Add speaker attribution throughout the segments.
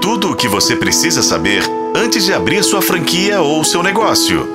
Speaker 1: Tudo o que você precisa saber antes de abrir sua franquia ou seu negócio.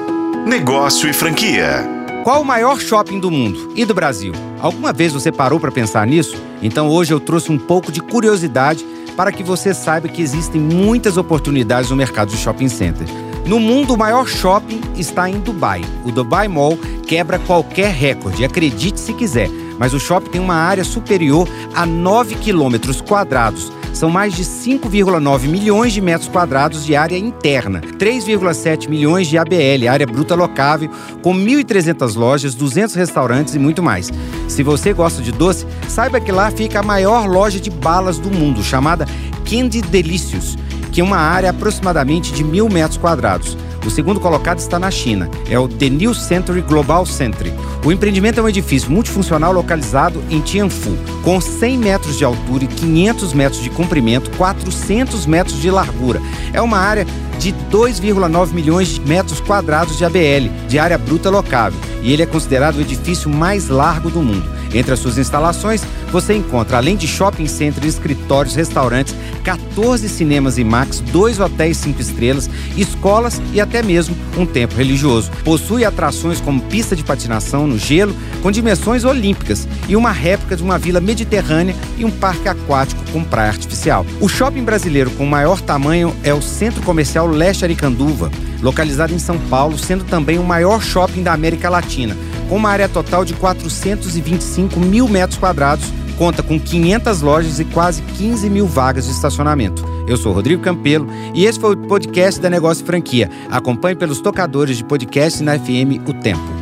Speaker 1: Negócio e franquia.
Speaker 2: Qual o maior shopping do mundo e do Brasil? Alguma vez você parou para pensar nisso? Então hoje eu trouxe um pouco de curiosidade para que você saiba que existem muitas oportunidades no mercado de shopping center. No mundo, o maior shopping está em Dubai. O Dubai Mall quebra qualquer recorde, acredite se quiser, mas o shopping tem uma área superior a 9 quilômetros quadrados. São mais de 5,9 milhões de metros quadrados de área interna, 3,7 milhões de ABL, área bruta locável, com 1.300 lojas, 200 restaurantes e muito mais. Se você gosta de doce, saiba que lá fica a maior loja de balas do mundo, chamada Candy Delicious, que é uma área aproximadamente de mil metros quadrados. O segundo colocado está na China, é o The New Century Global Century. O empreendimento é um edifício multifuncional localizado em Tianfu, com 100 metros de altura e 500 metros de comprimento, 400 metros de largura. É uma área de 2,9 milhões de metros quadrados de ABL, de área bruta locável, e ele é considerado o edifício mais largo do mundo. Entre as suas instalações, você encontra, além de shopping centers, escritórios, restaurantes, 14 cinemas IMAX, dois hotéis cinco estrelas, escolas e até mesmo um templo religioso. Possui atrações como pista de patinação no gelo, com dimensões olímpicas, e uma réplica de uma vila mediterrânea e um parque aquático com praia artificial. O shopping brasileiro com maior tamanho é o Centro Comercial Leste Aricanduva, localizado em São Paulo, sendo também o maior shopping da América Latina, com uma área total de 425 mil metros quadrados, conta com 500 lojas e quase 15 mil vagas de estacionamento. Eu sou Rodrigo Campelo e esse foi o podcast da Negócio Franquia. Acompanhe pelos tocadores de podcast na FM O Tempo.